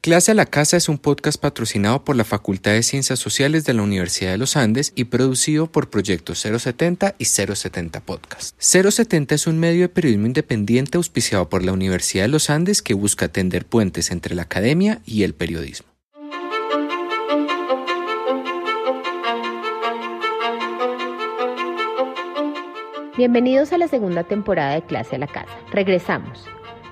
Clase a la Casa es un podcast patrocinado por la Facultad de Ciencias Sociales de la Universidad de los Andes y producido por Proyectos 070 y 070 Podcast. 070 es un medio de periodismo independiente auspiciado por la Universidad de los Andes que busca tender puentes entre la academia y el periodismo. Bienvenidos a la segunda temporada de Clase a la Casa. Regresamos.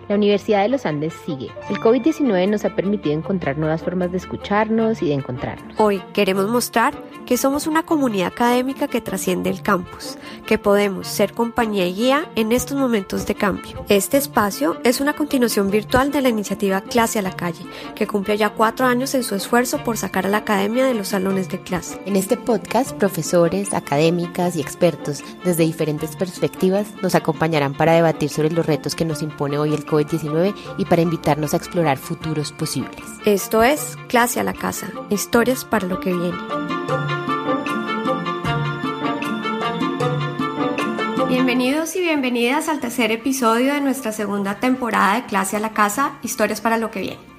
La Universidad de los Andes sigue. El COVID-19 nos ha permitido encontrar nuevas formas de escucharnos y de encontrarnos. Hoy queremos mostrar que somos una comunidad académica que trasciende el campus, que podemos ser compañía y guía en estos momentos de cambio. Este espacio es una continuación virtual de la iniciativa Clase a la Calle, que cumple ya cuatro años en su esfuerzo por sacar a la academia de los salones de clase. En este podcast, profesores, académicas y expertos desde diferentes perspectivas nos acompañarán para debatir sobre los retos que nos impone hoy el COVID 19 y para invitarnos a explorar futuros posibles. Esto es Clase a la Casa, historias para lo que viene. Bienvenidos y bienvenidas al tercer episodio de nuestra segunda temporada de Clase a la Casa, Historias para lo que viene.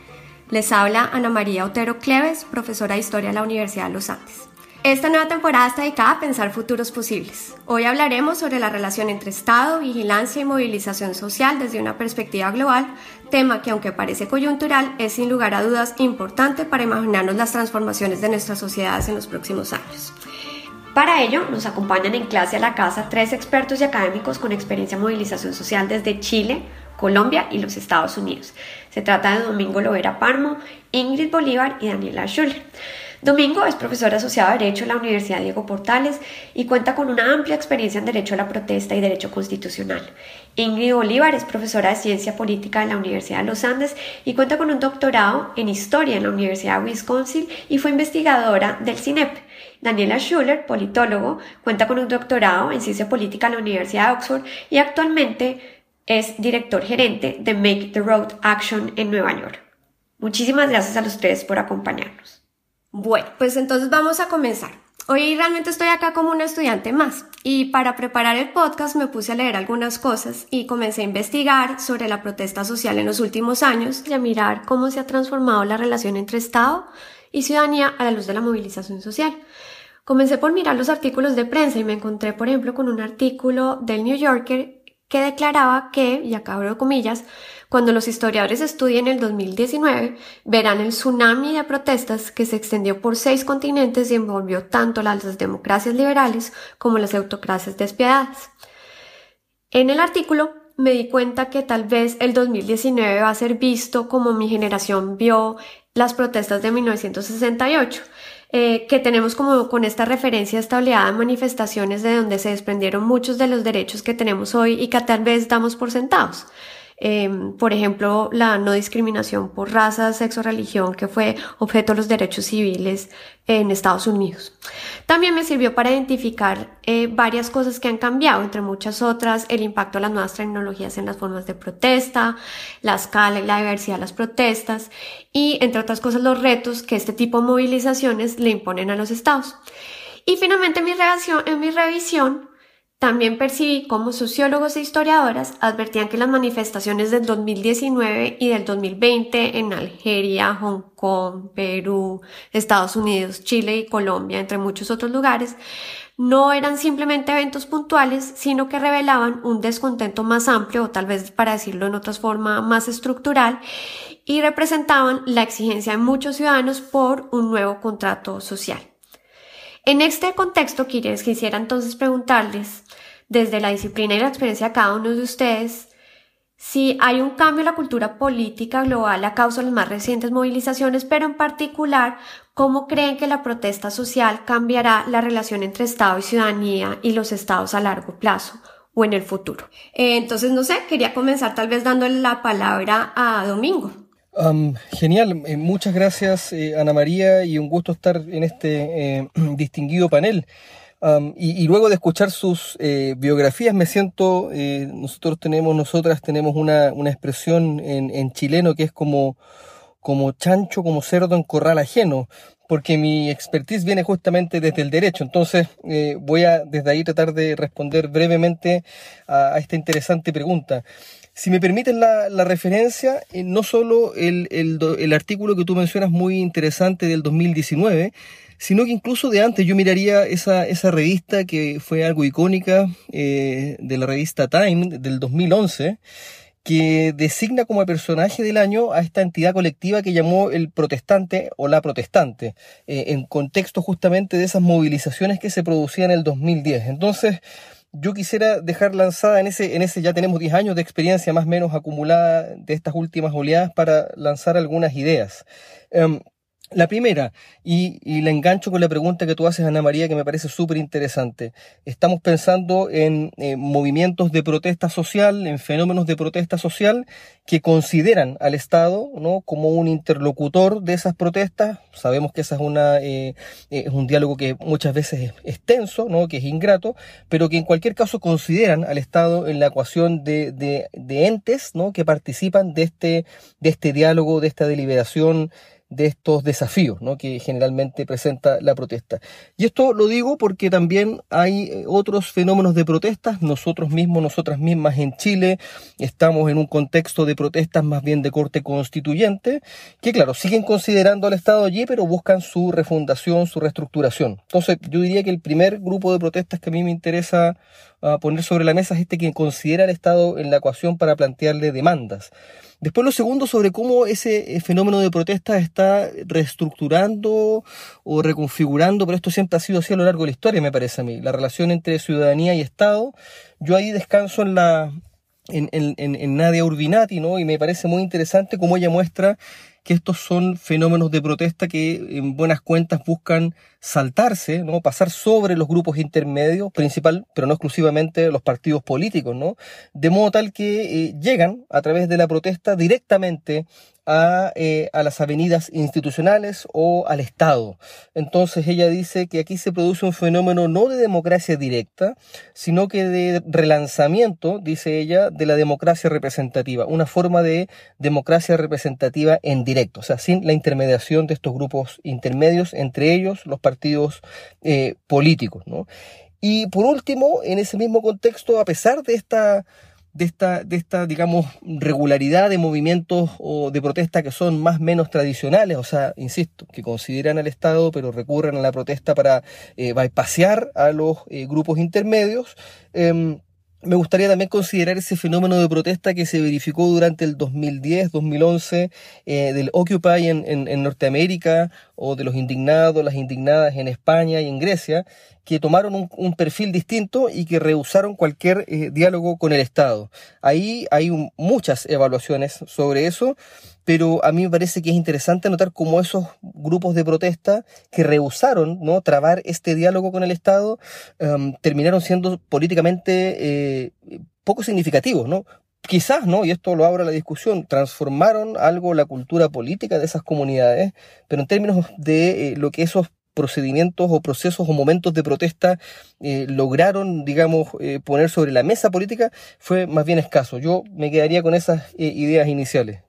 Les habla Ana María Otero Cleves, profesora de Historia de la Universidad de los Andes. Esta nueva temporada está dedicada a pensar futuros posibles. Hoy hablaremos sobre la relación entre Estado, vigilancia y movilización social desde una perspectiva global, tema que aunque parece coyuntural es sin lugar a dudas importante para imaginarnos las transformaciones de nuestras sociedades en los próximos años. Para ello, nos acompañan en clase a la casa tres expertos y académicos con experiencia en movilización social desde Chile, Colombia y los Estados Unidos. Se trata de Domingo Lovera Parmo, Ingrid Bolívar y Daniela Schuller. Domingo es profesor asociado de Derecho en la Universidad Diego Portales y cuenta con una amplia experiencia en Derecho a la Protesta y Derecho Constitucional. Ingrid Bolívar es profesora de Ciencia Política en la Universidad de los Andes y cuenta con un doctorado en Historia en la Universidad de Wisconsin y fue investigadora del CINEP. Daniela Schuller, politólogo, cuenta con un doctorado en Ciencia Política en la Universidad de Oxford y actualmente es director gerente de Make the Road Action en Nueva York. Muchísimas gracias a los tres por acompañarnos. Bueno, pues entonces vamos a comenzar. Hoy realmente estoy acá como una estudiante más y para preparar el podcast me puse a leer algunas cosas y comencé a investigar sobre la protesta social en los últimos años y a mirar cómo se ha transformado la relación entre Estado y ciudadanía a la luz de la movilización social. Comencé por mirar los artículos de prensa y me encontré, por ejemplo, con un artículo del New Yorker que declaraba que, y acá abro comillas, cuando los historiadores estudien el 2019, verán el tsunami de protestas que se extendió por seis continentes y envolvió tanto las democracias liberales como las autocracias despiadadas. En el artículo me di cuenta que tal vez el 2019 va a ser visto como mi generación vio las protestas de 1968, eh, que tenemos como con esta referencia esta oleada de manifestaciones de donde se desprendieron muchos de los derechos que tenemos hoy y que tal vez damos por sentados. Em, por ejemplo, la no discriminación por raza, sexo, religión, que fue objeto de los derechos civiles en Estados Unidos. También me sirvió para identificar eh, varias cosas que han cambiado, entre muchas otras, el impacto de las nuevas tecnologías en las formas de protesta, la escala y la diversidad de las protestas y, entre otras cosas, los retos que este tipo de movilizaciones le imponen a los estados. Y finalmente, en mi revisión, también percibí cómo sociólogos e historiadoras advertían que las manifestaciones del 2019 y del 2020 en Algeria, Hong Kong, Perú, Estados Unidos, Chile y Colombia, entre muchos otros lugares, no eran simplemente eventos puntuales, sino que revelaban un descontento más amplio, o tal vez para decirlo en otra forma, más estructural, y representaban la exigencia de muchos ciudadanos por un nuevo contrato social. En este contexto, quisiera entonces preguntarles, desde la disciplina y la experiencia de cada uno de ustedes, si hay un cambio en la cultura política global a causa de las más recientes movilizaciones, pero en particular, ¿cómo creen que la protesta social cambiará la relación entre Estado y ciudadanía y los estados a largo plazo? o en el futuro. Eh, entonces, no sé, quería comenzar tal vez dándole la palabra a Domingo genial, eh, muchas gracias eh, Ana María y un gusto estar en este eh, distinguido panel. y, luego de escuchar sus biografías me siento, nosotros tenemos, nosotras tenemos una, una expresión en, en, chileno que es como, como chancho, como cerdo en corral ajeno, porque mi expertise viene justamente desde el derecho. Entonces voy a desde ahí tratar de responder brevemente a esta interesante pregunta. Si me permiten la, referencia, eh, no solo el, el, artículo que tú mencionas muy interesante del 2019, sino que incluso de antes yo miraría esa, esa revista que fue algo icónica eh, de la revista Time del 2011, que designa como personaje del año a esta entidad colectiva que llamó el protestante o la protestante, eh, en contexto justamente de esas movilizaciones que se producían en el 2010. Entonces, yo quisiera dejar lanzada en ese, en ese ya tenemos 10 años de experiencia más o menos acumulada de estas últimas oleadas para lanzar algunas ideas. Em, la primera, y, y, la engancho con la pregunta que tú haces, Ana María, que me parece súper interesante. Estamos pensando en eh, movimientos de protesta social, en fenómenos de protesta social que consideran al Estado ¿no? como un interlocutor de esas protestas. Sabemos que esa es, una, eh, eh, es un diálogo que muchas veces es, tenso, ¿no? que es ingrato, pero que en cualquier caso consideran al Estado en la ecuación de, de, de entes ¿no? que participan de este, de este diálogo, de esta deliberación de estos desafíos ¿no? que generalmente presenta la protesta. Y esto lo digo porque también hay eh, otros fenómenos de protestas. Nosotros mismos, nosotras mismas en Chile, estamos en un contexto de protestas más bien de corte constituyente, que claro, siguen considerando al Estado allí, pero buscan su refundación, su reestructuración. Entonces, yo diría que el primer grupo de protestas que a mí me interesa ah, poner sobre la mesa es este que considera al Estado en la ecuación para plantearle demandas. Después lo segundo sobre cómo ese eh, fenómeno de protesta está reestructurando o reconfigurando, pero esto siempre ha sido así a lo largo de la historia, me parece a mí, la relación entre ciudadanía y Estado. Yo ahí descanso en la en, en, en Nadia Urbinati, ¿no? Y me parece muy interesante cómo ella muestra que estos son fenómenos de protesta que en buenas cuentas buscan saltarse, ¿no? pasar sobre los grupos intermedios, principal, pero no exclusivamente los partidos políticos, ¿no? de modo tal que eh, llegan a través de la protesta directamente a, eh, a, las avenidas institucionales o al Estado. Entonces ella dice que aquí se produce un fenómeno no de democracia directa, sino que de relanzamiento, dice ella, de la democracia representativa, una forma de democracia representativa en directo, o sea, sin la intermediación de estos grupos intermedios, entre ellos los partidos eh, políticos. ¿no? Y por último, en ese mismo contexto, a pesar de esta de esta, de esta, digamos, regularidad de movimientos o de protesta que son más menos tradicionales, o sea, insisto, que consideran al Estado, pero recurren a la protesta para eh, bypasear a los eh, grupos intermedios. Em, me gustaría también considerar ese fenómeno de protesta que se verificó durante el 2010-2011 eh, del Occupy en, en, Norteamérica o de los indignados, las indignadas en España y en Grecia, que tomaron un, perfil distinto y que rehusaron cualquier eh, diálogo con el Estado. Ahí hay muchas evaluaciones sobre eso, pero a mí me parece que es interesante notar cómo esos grupos de protesta que rehusaron ¿no? trabar este diálogo con el Estado em, terminaron siendo políticamente eh, poco significativos, ¿no? Quizás, ¿no? Y esto lo abro a la discusión, transformaron algo la cultura política de esas comunidades, pero en términos de eh, lo que esos procedimientos o procesos o momentos de protesta eh, lograron, digamos, poner sobre la mesa política fue más bien escaso. Yo me quedaría con esas ideas iniciales.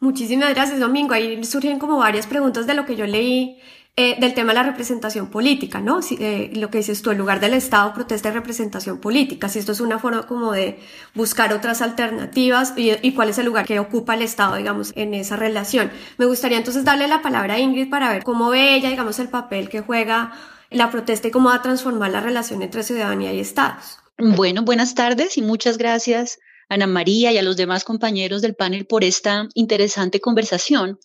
Muchísimas gracias, Domingo. Ahí surgen como varias preguntas de lo que yo leí eh, del tema de la representación política, ¿no? Eh, lo que dices tú, el lugar del Estado, protesta y representación política. Si esto es una forma como de buscar otras alternativas y, y, cuál es el lugar que ocupa el Estado, digamos, en esa relación. Me gustaría entonces darle la palabra a Ingrid para ver cómo ve ella, digamos, el papel que juega la protesta y cómo va a transformar la relación entre ciudadanía y Estados. Bueno, buenas tardes y muchas gracias Ana María y a los demás compañeros del panel por esta interesante conversación.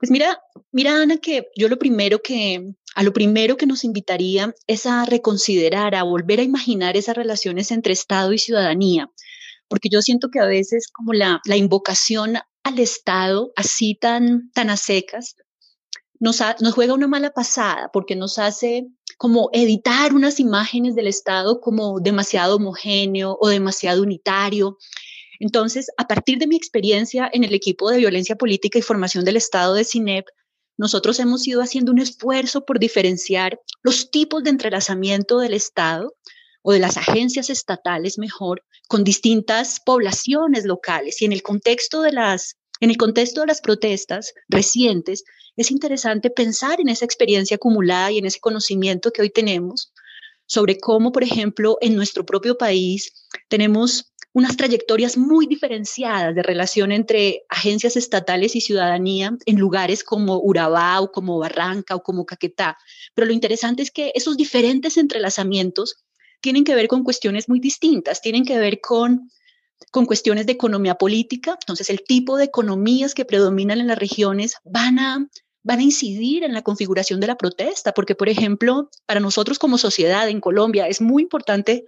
Pues mira, mira Ana, que yo lo primero que, a lo primero que nos invitaría es a reconsiderar, a volver a imaginar esas relaciones entre Estado y ciudadanía, porque yo siento que a veces como la, invocación al Estado así tan, tan a secas, nos, nos juega una mala pasada porque nos hace como editar unas imágenes del Estado como demasiado homogéneo o demasiado unitario. Entonces, a partir de mi experiencia en el equipo de violencia política y formación del Estado de CINEP, nosotros hemos ido haciendo un esfuerzo por diferenciar los tipos de entrelazamiento del Estado o de las agencias estatales mejor con distintas poblaciones locales. Y en el contexto de las en el contexto de las protestas recientes, es interesante pensar en esa experiencia acumulada y en ese conocimiento que hoy tenemos sobre cómo, por ejemplo, en nuestro propio país tenemos unas trayectorias muy diferenciadas de relación entre agencias estatales y ciudadanía en lugares como Urabá o como Barranca o como Caquetá. Pero lo interesante es que esos diferentes entrelazamientos tienen que ver con cuestiones muy distintas, tienen que ver con, con cuestiones de economía política. Entonces, el tipo de economías que predominan en las regiones van a, van a incidir en la configuración de la protesta, porque, por ejemplo, para nosotros como sociedad en Colombia es muy importante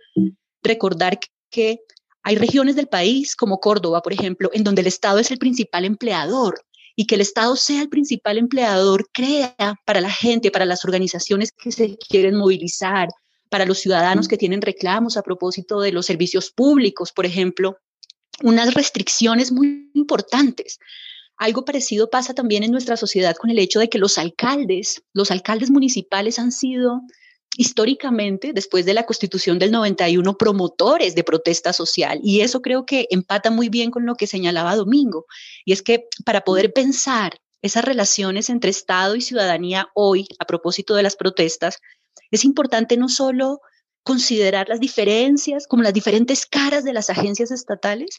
recordar que hay regiones del país, como Córdoba, por ejemplo, en donde el Estado es el principal empleador y que el Estado sea el principal empleador crea para la gente, para las organizaciones que se quieren movilizar, para los ciudadanos que tienen reclamos a propósito de los servicios públicos, por ejemplo, unas restricciones muy importantes. Algo parecido pasa también en nuestra sociedad con el hecho de que los alcaldes, los alcaldes municipales han sido históricamente, después de la constitución del 91, promotores de protesta social. Y eso creo que empata muy bien con lo que señalaba Domingo. Y es que para poder pensar esas relaciones entre Estado y ciudadanía hoy, a propósito de las protestas, es importante no solo considerar las diferencias, como las diferentes caras de las agencias estatales,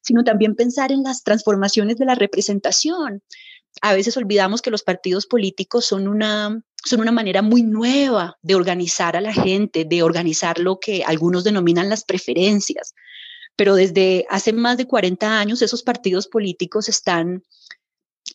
sino también pensar en las transformaciones de la representación. A veces olvidamos que los partidos políticos son una son una manera muy nueva de organizar a la gente, de organizar lo que algunos denominan las preferencias. Pero desde hace más de 40 años esos partidos políticos están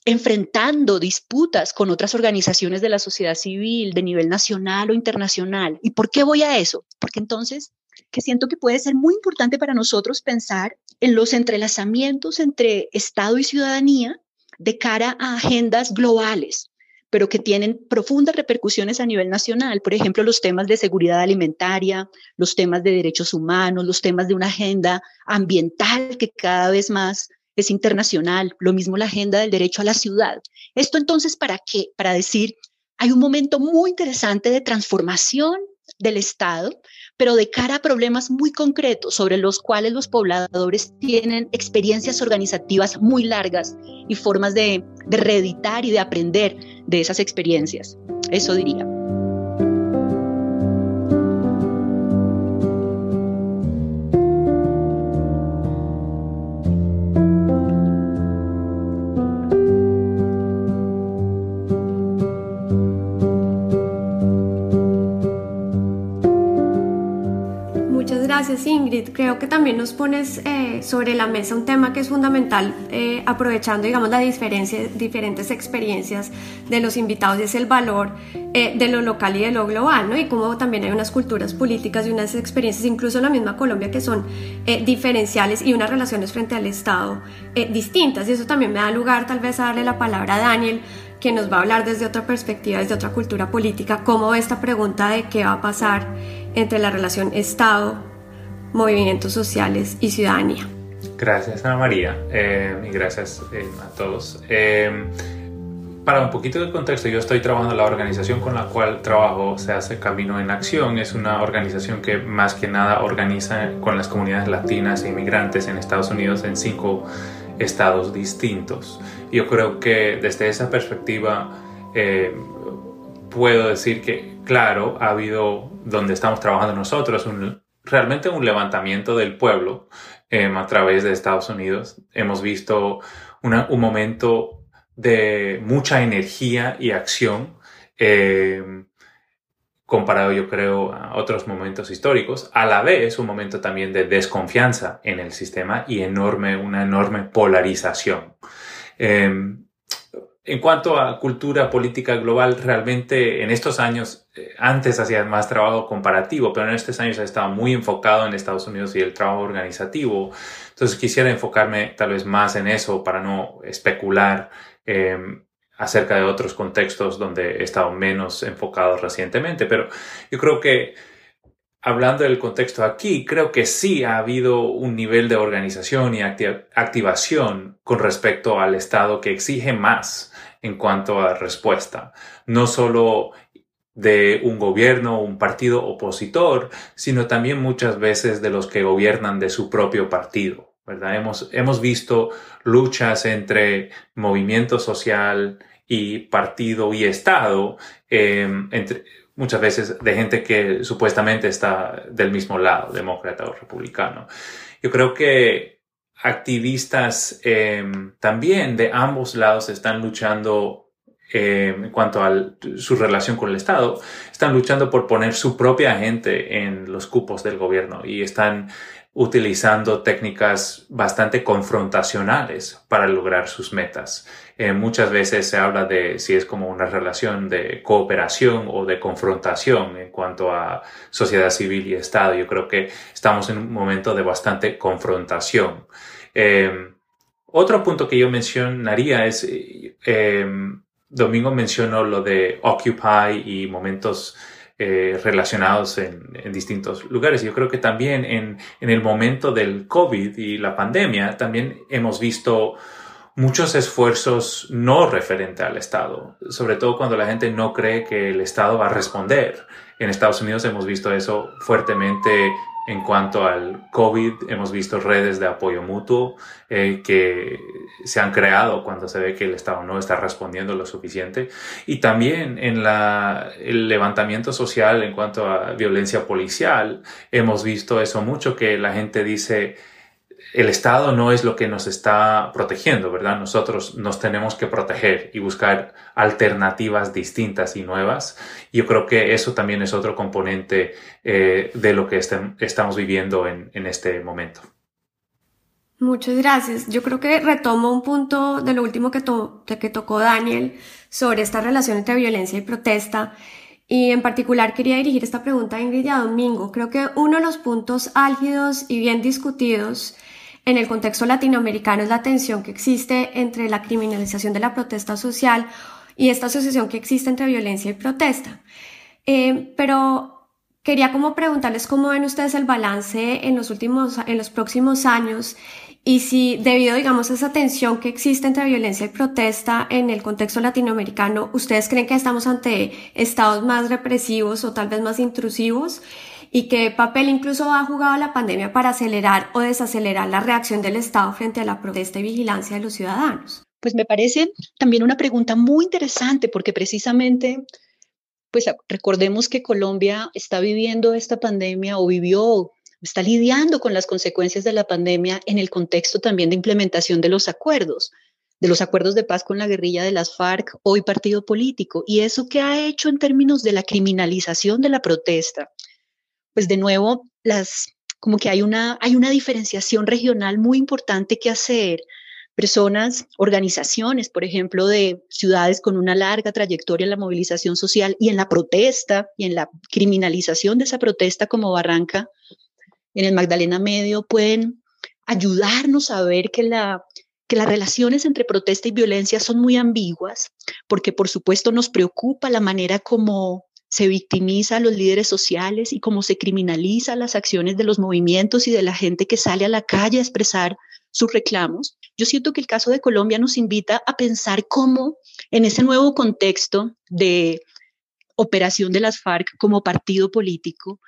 enfrentando disputas con otras organizaciones de la sociedad civil de nivel nacional o internacional. ¿Y por qué voy a eso? Porque entonces que siento que puede ser muy importante para nosotros pensar en los entrelazamientos entre Estado y ciudadanía de cara a agendas globales, pero que tienen profundas repercusiones a nivel nacional. Por ejemplo, los temas de seguridad alimentaria, los temas de derechos humanos, los temas de una agenda ambiental que cada vez más es internacional, lo mismo la agenda del derecho a la ciudad. Esto entonces, ¿para qué? Para decir, hay un momento muy interesante de transformación del Estado, pero de cara a problemas muy concretos sobre los cuales los pobladores tienen experiencias organizativas muy largas y formas de, de reeditar y de aprender de esas experiencias. Eso diría. Gracias Ingrid. Creo que también nos pones eh, sobre la mesa un tema que es fundamental, eh, aprovechando, digamos, las diferentes experiencias de los invitados y es el valor eh, de lo local y de lo global, ¿no? Y como también hay unas culturas políticas y unas experiencias, incluso en la misma Colombia, que son diferenciales y unas relaciones frente al Estado distintas. Y eso también me da lugar tal vez a darle la palabra a Daniel que nos va a hablar desde otra perspectiva, desde otra cultura política, cómo esta pregunta de qué va a pasar entre la relación Estado movimientos sociales y ciudadanía. Gracias Ana María eh, y gracias eh, a todos. Eh, para un poquito de contexto, yo estoy trabajando en la organización con la cual trabajo, se hace Camino en Acción. Es una organización que más que nada organiza con las comunidades latinas e inmigrantes en Estados Unidos en cinco estados distintos. Yo creo que desde esa perspectiva puedo decir que, claro, ha habido donde estamos trabajando nosotros un realmente un levantamiento del pueblo em, a través de Estados Unidos. Hemos visto un momento de mucha energía y acción em, comparado yo creo a otros momentos históricos, a la vez un momento también de desconfianza en el sistema y enorme, una enorme polarización. Em, en cuanto a cultura política global, realmente en estos años, eh, antes hacía más trabajo comparativo, pero en estos años ha estado muy enfocado en Estados Unidos y el trabajo organizativo. Entonces quisiera enfocarme tal vez más en eso para no especular em, acerca de otros contextos donde he estado menos enfocado recientemente. Pero yo creo que hablando del contexto aquí, creo que sí ha habido un nivel de organización y activación con respecto al Estado que exige más en cuanto a respuesta. No solo de un gobierno o un partido opositor, sino también muchas veces de los que gobiernan de su propio partido. ¿verdad? Hemos, hemos visto luchas entre movimiento social y partido y Estado, eh, entre, muchas veces de gente que supuestamente está del mismo lado, demócrata o republicano. Yo creo que activistas em, también de ambos lados están luchando em, en cuanto a su relación con el Estado, están luchando por poner su propia gente en los cupos del gobierno y están utilizando técnicas bastante confrontacionales para lograr sus metas. Eh, muchas veces se habla de si es como una relación de cooperación o de confrontación en cuanto a sociedad civil y Estado. Yo creo que estamos en un momento de bastante confrontación. Em, otro punto que yo mencionaría es, em, Domingo mencionó lo de Occupy y momentos eh, relacionados en, distintos lugares. Yo creo que también en, en, el momento del COVID y la pandemia también hemos visto muchos esfuerzos no referente al Estado, sobre todo cuando la gente no cree que el Estado va a responder. En Estados Unidos hemos visto eso fuertemente en cuanto al COVID, hemos visto redes de apoyo mutuo eh, que se han creado cuando se ve que el Estado no está respondiendo lo suficiente. Y también en la, el levantamiento social en cuanto a violencia policial, hemos visto eso mucho, que la gente dice, el Estado no es lo que nos está protegiendo, ¿verdad? Nosotros nos tenemos que proteger y buscar alternativas distintas y nuevas. Yo creo que eso también es otro componente eh, de lo que estamos viviendo en, este momento. Muchas gracias. Yo creo que retomo un punto de lo último que, que tocó Daniel sobre esta relación entre violencia y protesta. Y en particular quería dirigir esta pregunta a Ingrid y a Domingo. Creo que uno de los puntos álgidos y bien discutidos en el contexto latinoamericano es la tensión que existe entre la criminalización de la protesta social y esta asociación que existe entre violencia y protesta. Eh, pero quería como preguntarles cómo ven ustedes el balance en los últimos, en los próximos años y si debido, digamos, a esa tensión que existe entre violencia y protesta en el contexto latinoamericano, ¿ustedes creen que estamos ante estados más represivos o tal vez más intrusivos? Y qué papel incluso ha jugado la pandemia para acelerar o desacelerar la reacción del Estado frente a la protesta y vigilancia de los ciudadanos? Pues me parece también una pregunta muy interesante porque precisamente, pues recordemos que Colombia está viviendo esta pandemia o vivió, está lidiando con las consecuencias de la pandemia en el contexto también de implementación de los acuerdos de los acuerdos de paz con la guerrilla de las FARC, hoy partido político, y eso que ha hecho en términos de la criminalización de la protesta, pues de nuevo, las, como que hay una, hay una diferenciación regional muy importante que hacer. Personas, organizaciones, por ejemplo, de ciudades con una larga trayectoria en la movilización social y en la protesta y en la criminalización de esa protesta como Barranca, en el Magdalena Medio, pueden ayudarnos a ver que la, que las relaciones entre protesta y violencia son muy ambiguas, porque por supuesto nos preocupa la manera como se victimiza a los líderes sociales y cómo se criminaliza las acciones de los movimientos y de la gente que sale a la calle a expresar sus reclamos. Yo siento que el caso de Colombia nos invita a pensar cómo en ese nuevo contexto de operación de las FARC como partido político,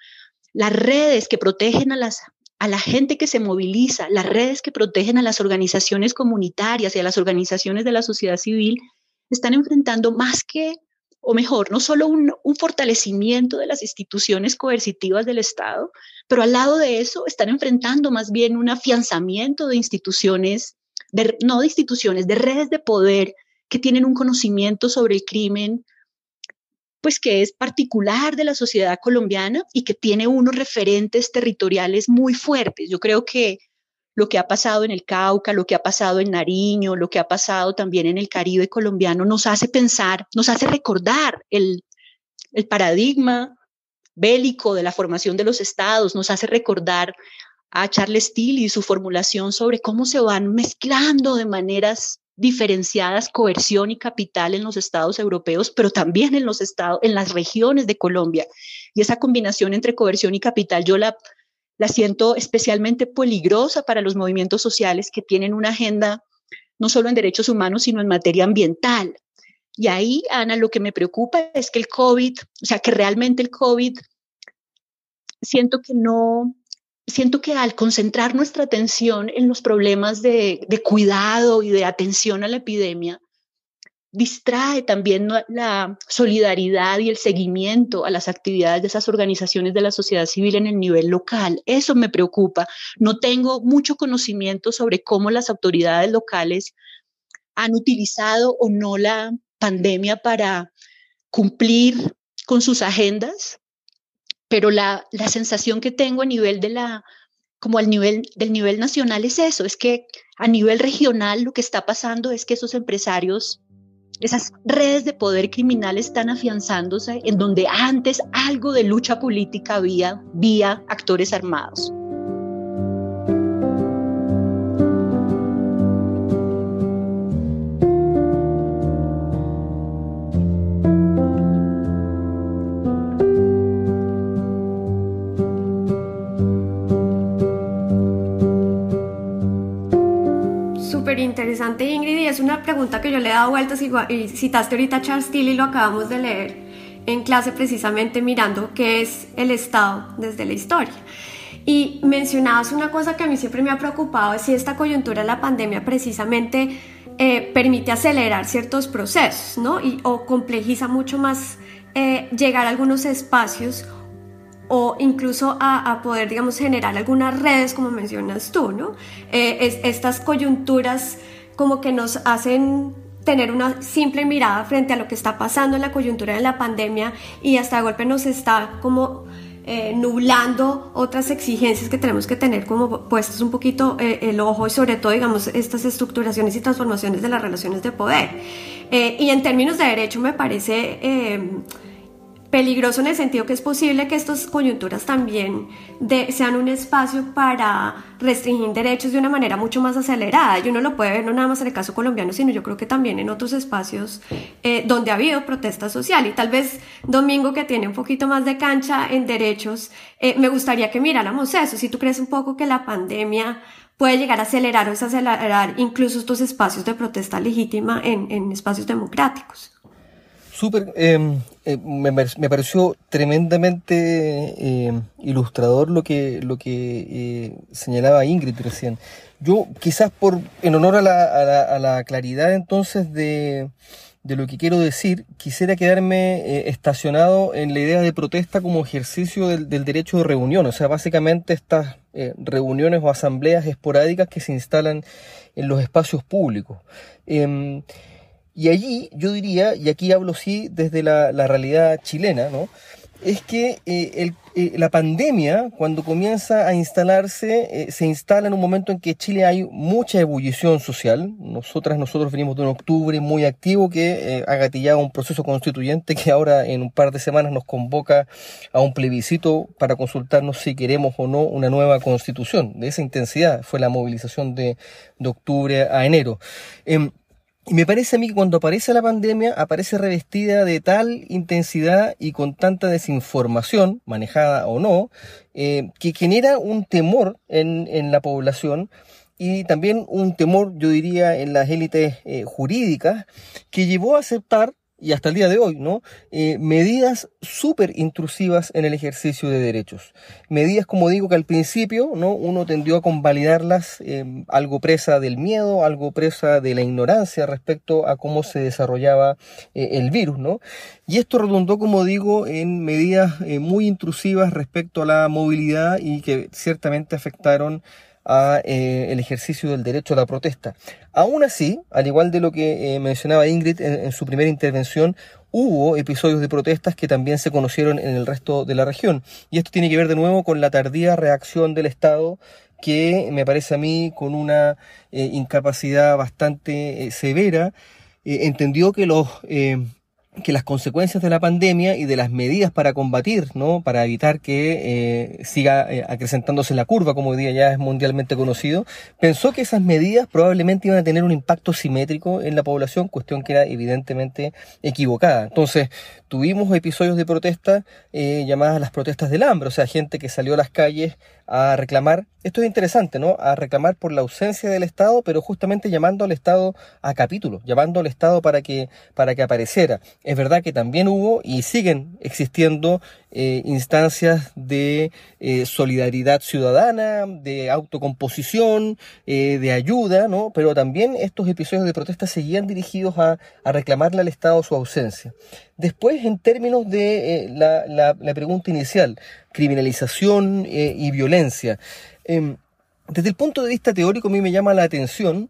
las redes que protegen a las a la gente que se moviliza, las redes que protegen a las organizaciones comunitarias y a las organizaciones de la sociedad civil, están enfrentando más que o mejor, no solo un, fortalecimiento de las instituciones coercitivas del Estado, pero al lado de eso están enfrentando más bien un afianzamiento de instituciones, no de instituciones, de redes de poder que tienen un conocimiento sobre el crimen, pues que es particular de la sociedad colombiana y que tiene unos referentes territoriales muy fuertes. Yo creo que lo que ha pasado en el Cauca, lo que ha pasado en Nariño, lo que ha pasado también en el Caribe colombiano, nos hace pensar, nos hace recordar el, paradigma bélico de la formación de los estados, nos hace recordar a Charles Steele y su formulación sobre cómo se van mezclando de maneras diferenciadas coerción y capital en los estados europeos, pero también en los estados, en las regiones de Colombia. Y esa combinación entre coerción y capital yo la la siento especialmente peligrosa para los movimientos sociales que tienen una agenda no solo en derechos humanos, sino en materia ambiental. Y ahí, Ana, lo que me preocupa es que el COVID, o sea, que realmente el COVID, siento que no, siento que al concentrar nuestra atención en los problemas de, de cuidado y de atención a la epidemia, distrae también la solidaridad y el seguimiento a las actividades de esas organizaciones de la sociedad civil en el nivel local. Eso me preocupa. No tengo mucho conocimiento sobre cómo las autoridades locales han utilizado o no la pandemia para cumplir con sus agendas, pero la, la sensación que tengo a nivel de la como al nivel del nivel nacional es eso, es que a nivel regional lo que está pasando es que esos empresarios esas redes de poder criminal están afianzándose en donde antes algo de lucha política había vía actores armados. Interesante, Ingrid, y es una pregunta que yo le he dado vueltas y, citaste ahorita a Charles Steele y lo acabamos de leer en clase precisamente mirando qué es el Estado desde la historia. Y mencionabas una cosa que a mí siempre me ha preocupado, es si esta coyuntura de la pandemia precisamente eh, permite acelerar ciertos procesos, ¿no? Y, o complejiza mucho más eh, llegar a algunos espacios o incluso a, poder, digamos, generar algunas redes, como mencionas tú, ¿no? Eh, estas coyunturas como que nos hacen tener una simple mirada frente a lo que está pasando en la coyuntura de la pandemia y hasta de golpe nos está como eh, nublando otras exigencias que tenemos que tener como puestos un poquito eh, el ojo y sobre todo digamos estas estructuraciones y transformaciones de las relaciones de poder. y en términos de derecho me parece peligroso en el sentido que es posible que estas coyunturas también sean un espacio para restringir derechos de una manera mucho más acelerada. Y uno lo puede ver no nada más en el caso colombiano, sino yo creo que también en otros espacios eh, donde ha habido protesta social. Y tal vez Domingo, que tiene un poquito más de cancha en derechos, eh, me gustaría que miráramos eso. Si tú crees un poco que la pandemia puede llegar a acelerar o desacelerar incluso estos espacios de protesta legítima en, en espacios democráticos. Súper, em, eh, me, me, pareció tremendamente em, ilustrador lo que, lo que eh, señalaba Ingrid recién. Yo quizás por, en honor a la, a la, claridad entonces de, de, lo que quiero decir, quisiera quedarme eh, estacionado en la idea de protesta como ejercicio del, del derecho de reunión, o sea, básicamente estas reuniones o asambleas esporádicas que se instalan en los espacios públicos. Em, y allí yo diría, y aquí hablo sí desde la, realidad chilena, ¿no? es que eh, eh, la pandemia, cuando comienza a instalarse, eh, se instala en un momento en que Chile hay mucha ebullición social. Nosotras, nosotros venimos de un octubre muy activo que ha gatillado un proceso constituyente que ahora en un par de semanas nos convoca a un plebiscito para consultarnos si queremos o no una nueva constitución. De esa intensidad fue la movilización de, de octubre a enero. Y me parece a mí que cuando aparece la pandemia, aparece revestida de tal intensidad y con tanta desinformación, manejada o no, eh, que genera un temor en, en, la población y también un temor, yo diría, en las élites eh, jurídicas, que llevó a aceptar y hasta el día de hoy, ¿no? Eh, medidas súper intrusivas en el ejercicio de derechos. Medidas, como digo, que al principio, ¿no? Uno tendió a convalidarlas eh, algo presa del miedo, algo presa de la ignorancia respecto a cómo se desarrollaba eh, el virus, ¿no? Y esto redundó, como digo, en medidas muy intrusivas respecto a la movilidad y que ciertamente afectaron a eh, el ejercicio del derecho a la protesta. Aún así, al igual de lo que eh, mencionaba Ingrid en, su primera intervención, hubo episodios de protestas que también se conocieron en el resto de la región. Y esto tiene que ver de nuevo con la tardía reacción del Estado que me parece a mí con una eh, incapacidad bastante severa, entendió que los que las consecuencias de la pandemia y de las medidas para combatir, ¿no? Para evitar que eh, siga eh, acrecentándose la curva, como hoy día ya es mundialmente conocido, pensó que esas medidas probablemente iban a tener un impacto simétrico en la población, cuestión que era evidentemente equivocada. Entonces, tuvimos episodios de protesta eh, llamadas las protestas del hambre, o sea, gente que salió a las calles a reclamar, esto es interesante, ¿no? A reclamar por la ausencia del Estado, pero justamente llamando al Estado a capítulo, llamando al Estado para que, para que apareciera. Es verdad que también hubo y siguen existiendo eh, instancias de eh, solidaridad ciudadana, de autocomposición, eh, de ayuda, ¿no? Pero también estos episodios de protesta seguían dirigidos a, reclamarle al Estado su ausencia. Después, en términos de la, la, pregunta inicial, criminalización y violencia. Em, desde el punto de vista teórico, a mí me llama la atención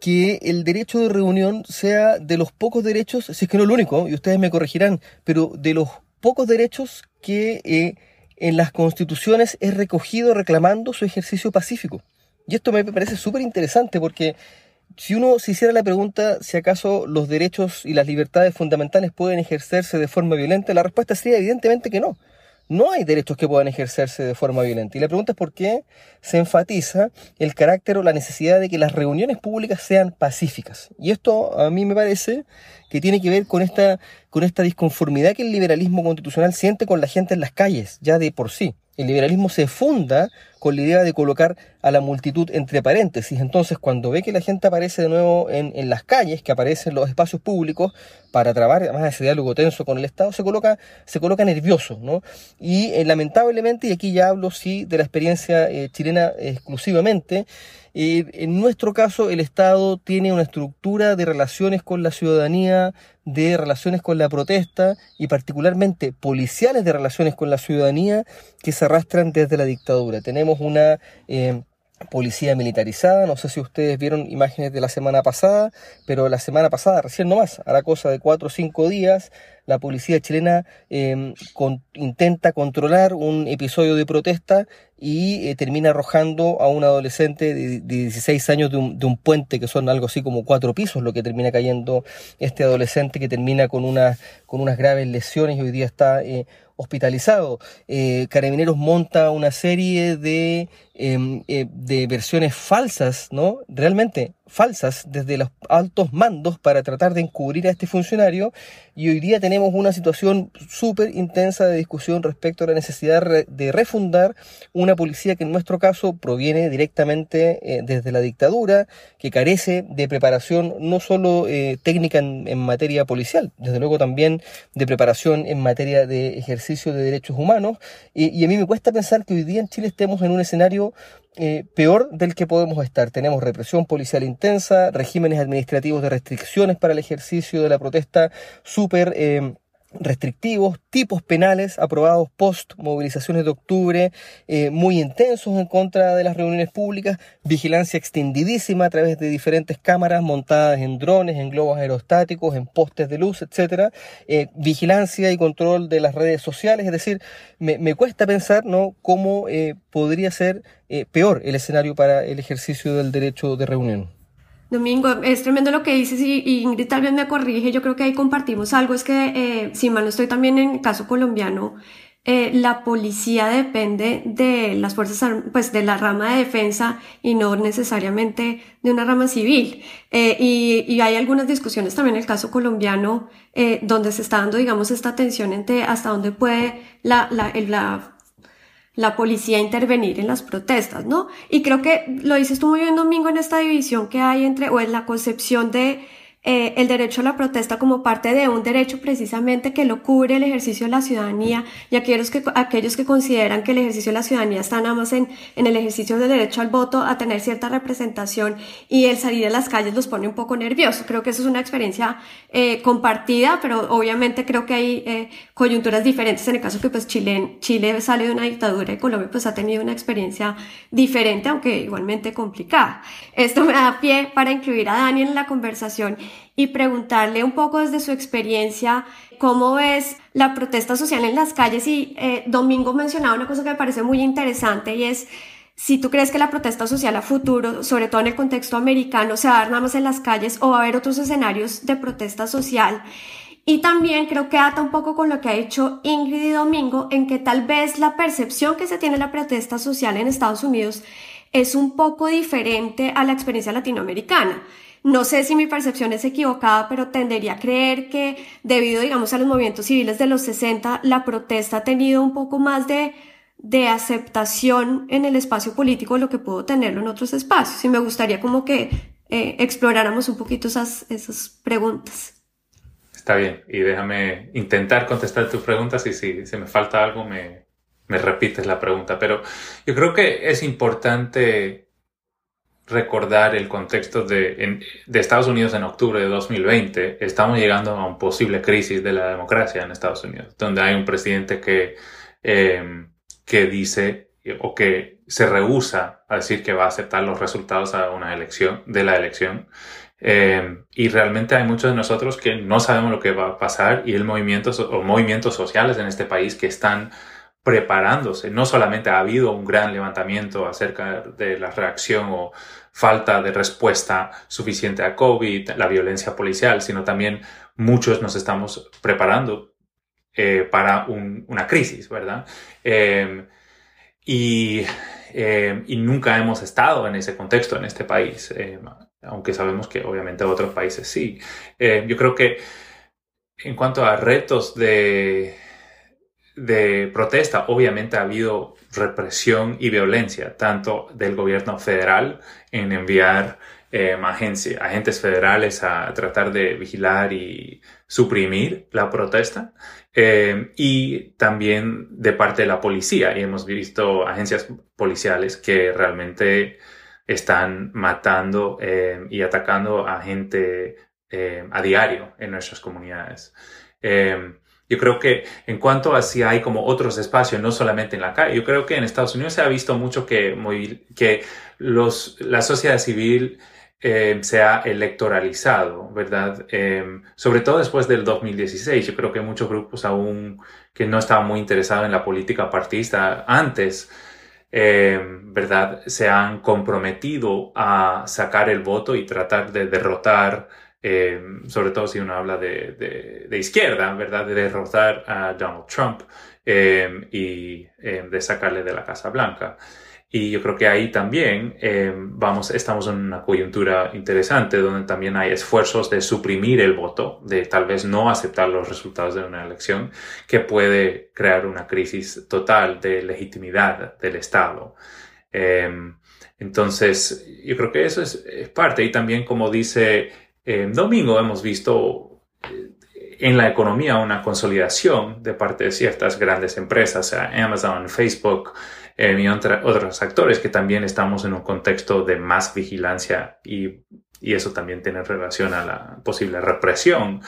que el derecho de reunión sea de los pocos derechos, si es que no el único, y ustedes me corregirán, pero de los pocos derechos que eh, en las constituciones es recogido reclamando su ejercicio pacífico. Y esto me parece súper interesante porque si uno se hiciera la pregunta si acaso los derechos y las libertades fundamentales pueden ejercerse de forma violenta, la respuesta sería evidentemente que no no hay derechos que puedan ejercerse de forma violenta. Y la pregunta es por qué se enfatiza el carácter o la necesidad de que las reuniones públicas sean pacíficas. Y esto a mí me parece que tiene que ver con esta, con esta disconformidad que el liberalismo constitucional siente con la gente en las calles, ya de por sí. El liberalismo se funda con la idea de colocar a la multitud entre paréntesis. Entonces, cuando ve que la gente aparece de nuevo en, las calles, que aparece en los espacios públicos, para trabar además ese diálogo tenso con el Estado, se coloca, se coloca nervioso. ¿no? Y eh, lamentablemente, y aquí ya hablo sí de la experiencia eh, chilena exclusivamente, en nuestro caso, el Estado tiene una estructura de relaciones con la ciudadanía, de relaciones con la protesta y particularmente policiales de relaciones con la ciudadanía que se arrastran desde la dictadura. Tenemos una eh, policía militarizada, no sé si ustedes vieron imágenes de la semana pasada, pero la semana pasada, recién nomás, hará cosa de cuatro o cinco días, la policía chilena em, intenta controlar un episodio de protesta y eh, termina arrojando a un adolescente de, 16 años de un, de un, puente que son algo así como cuatro pisos, lo que termina cayendo este adolescente que termina con, una, con unas graves lesiones y hoy día está eh, hospitalizado. Eh, Carabineros monta una serie de, em, de versiones falsas, ¿no? Realmente falsas desde los altos mandos para tratar de encubrir a este funcionario y hoy día tenemos una situación súper intensa de discusión respecto a la necesidad de refundar una policía que en nuestro caso proviene directamente eh, desde la dictadura, que carece de preparación no solo eh, técnica en, en, materia policial, desde luego también de preparación en materia de ejercicio de derechos humanos. Y, y a mí me cuesta pensar que hoy día en Chile estemos en un escenario eh, peor del que podemos estar. Tenemos represión policial intensa, regímenes administrativos de restricciones para el ejercicio de la protesta súper eh, restrictivos, tipos penales aprobados post movilizaciones de octubre, eh, muy intensos en contra de las reuniones públicas, vigilancia extendidísima a través de diferentes cámaras montadas en drones, en globos aerostáticos, en postes de luz, etcétera, eh, vigilancia y control de las redes sociales, es decir, me, me cuesta pensar ¿no? cómo eh, podría ser peor el escenario para el ejercicio del derecho de reunión. Domingo, es tremendo lo que dices y, Ingrid tal vez me corrige, yo creo que ahí compartimos algo, es que eh, si mal no estoy también en el caso colombiano, eh, la policía depende de las fuerzas, pues de la rama de defensa y no necesariamente de una rama civil. Eh, y, y, hay algunas discusiones también en el caso colombiano eh, donde se está dando, digamos, esta tensión entre hasta dónde puede la, la, la la policía intervenir en las protestas, ¿no? Y creo que lo dices tú muy bien, Domingo, en esta división que hay entre, o en la concepción de eh, el derecho a la protesta como parte de un derecho precisamente que lo cubre el ejercicio de la ciudadanía y aquellos que, aquellos que consideran que el ejercicio de la ciudadanía está nada más en, en el ejercicio del derecho al voto, a tener cierta representación y el salir a las calles los pone un poco nerviosos. Creo que eso es una experiencia eh, compartida, pero obviamente creo que hay eh, coyunturas diferentes en el caso que pues Chile, Chile sale de una dictadura y Colombia pues ha tenido una experiencia diferente, aunque igualmente complicada. Esto me da pie para incluir a Dani en la conversación y preguntarle un poco desde su experiencia cómo ves la protesta social en las calles y eh, Domingo mencionaba una cosa que me parece muy interesante y es si tú crees que la protesta social a futuro, sobre todo en el contexto americano, se va a dar nada más en las calles o va a haber otros escenarios de protesta social. Y también creo que ata un poco con lo que ha dicho Ingrid y Domingo, en que tal vez la percepción que se tiene de la protesta social en Estados Unidos es un poco diferente a la experiencia latinoamericana. No sé si mi percepción es equivocada, pero tendería a creer que debido, digamos, a los movimientos civiles de los 60, la protesta ha tenido un poco más de, de aceptación en el espacio político de lo que puedo tenerlo en otros espacios. Y me gustaría como que eh, exploráramos un poquito esas, esas preguntas. Está bien, y déjame intentar contestar tus preguntas y si, si me falta algo me, me repites la pregunta. Pero yo creo que es importante recordar el contexto de, de, Estados Unidos en octubre de 2020, estamos llegando a una posible crisis de la democracia en Estados Unidos, donde hay un presidente que, eh, que dice o que se rehúsa a decir que va a aceptar los resultados a una elección, de la elección. Eh, y realmente hay muchos de nosotros que no sabemos lo que va a pasar y el movimiento o movimientos sociales en este país que están preparándose. No solamente ha habido un gran levantamiento acerca de la reacción o falta de respuesta suficiente a COVID, la violencia policial, sino también muchos nos estamos preparando eh, para una crisis, ¿verdad? Y, eh, y, nunca hemos estado en ese contexto en este país, eh, aunque sabemos que obviamente otros países sí. Yo creo que en cuanto a retos de, de protesta, obviamente ha habido represión y violencia, tanto del gobierno federal en enviar eh, agentes federales a tratar de vigilar y suprimir la protesta, eh, y también de parte de la policía. Y hemos visto agencias policiales que realmente están matando eh, y atacando a gente a diario en nuestras comunidades. Yo creo que en cuanto a si hay como otros espacios, no solamente en la calle, yo creo que en Estados Unidos se ha visto mucho que, que los, la sociedad civil eh, se ha electoralizado, ¿verdad? Eh, sobre todo después del 2016. Yo creo que muchos grupos aún que no estaban muy interesados en la política partista antes, eh, ¿verdad? Se han comprometido a sacar el voto y tratar de derrotar, sobre todo si uno habla de, de, izquierda, ¿verdad? De derrotar a Donald Trump y de sacarle de la Casa Blanca. Y yo creo que ahí también eh, vamos, estamos en una coyuntura interesante donde también hay esfuerzos de suprimir el voto, de tal vez no aceptar los resultados de una elección, que puede crear una crisis total de legitimidad del Estado. Eh, entonces, yo creo que eso es, parte. Y también, como dice eh, Domingo, hemos visto en la economía una consolidación de parte de ciertas grandes empresas, Amazon, Facebook, eh, y otros actores que también estamos en un contexto de más vigilancia y, y, eso también tiene relación a la posible represión,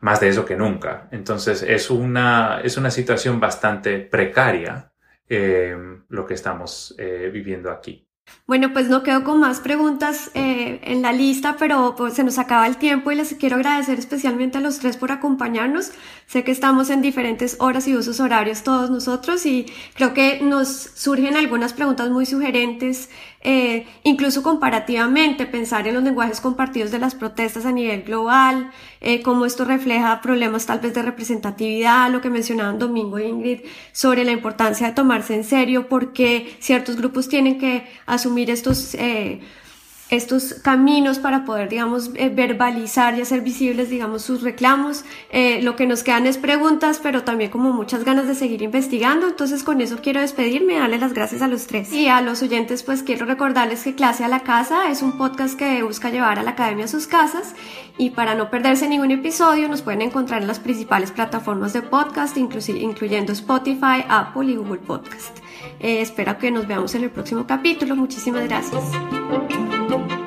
más de eso que nunca. Entonces es una, es una situación bastante precaria eh, lo que estamos eh, viviendo aquí. Bueno, pues no quedo con más preguntas eh, en la lista, pero pues, se nos acaba el tiempo y les quiero agradecer especialmente a los tres por acompañarnos. Sé que estamos en diferentes horas y usos horarios todos nosotros y creo que nos surgen algunas preguntas muy sugerentes eh, incluso comparativamente, pensar en los lenguajes compartidos de las protestas a nivel global, eh, cómo esto refleja problemas tal vez de representatividad, lo que mencionaban Domingo e Ingrid sobre la importancia de tomarse en serio, porque ciertos grupos tienen que asumir estos eh, estos caminos para poder, digamos, eh, verbalizar y hacer visibles, digamos, sus reclamos. Eh, lo que nos quedan es preguntas, pero también como muchas ganas de seguir investigando. Entonces, con eso quiero despedirme, darle las gracias a los tres. Y a los oyentes, pues quiero recordarles que Clase a la Casa es un podcast que busca llevar a la academia a sus casas. Y para no perderse ningún episodio, nos pueden encontrar en las principales plataformas de podcast, incluyendo Spotify, Apple y Google Podcast. Eh, espero que nos veamos en el próximo capítulo. Muchísimas gracias. Thank.